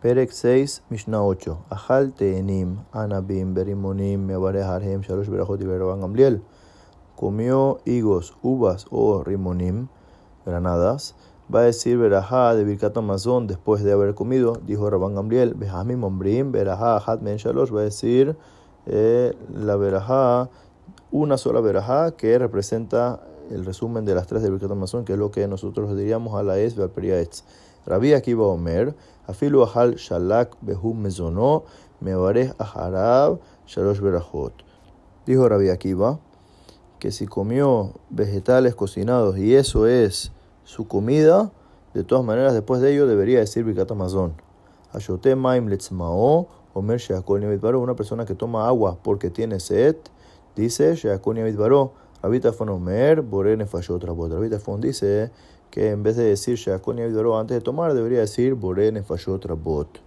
Perek 6, Mishnah 8. Ajal teenim, anabim, berimonim, mevareh harhem, shalosh berajot y beraban gamliel. Comió higos, uvas o rimonim, granadas. Va a decir verajá de Birkat Amazon después de haber comido. Dijo Rabban Gamliel, Behamim ombrim, verajá, hat men shalosh. Va a decir la verajá, una sola verajá que representa el resumen de las tres de Birkat Amazon, que es lo que nosotros diríamos a la es Valperiaetz. Rabbi Akiva Omer, afilu ahal shalak behum mezono, mevareh aharab shalosh berajot. Dijo Rabbi Akiva que si comió vegetales cocinados y eso es su comida, de todas maneras después de ello debería decir Birkat Amazon. Ashote maim letzmao, Omer sheakol baro, una persona que toma agua porque tiene sed, dice sheakol baro. Rabita Fon Omer, Borene Fashot Rabot. Rabita Fon dice que en vez de decir Sheakon y antes de tomar, debería decir Borene Fashot Rabot.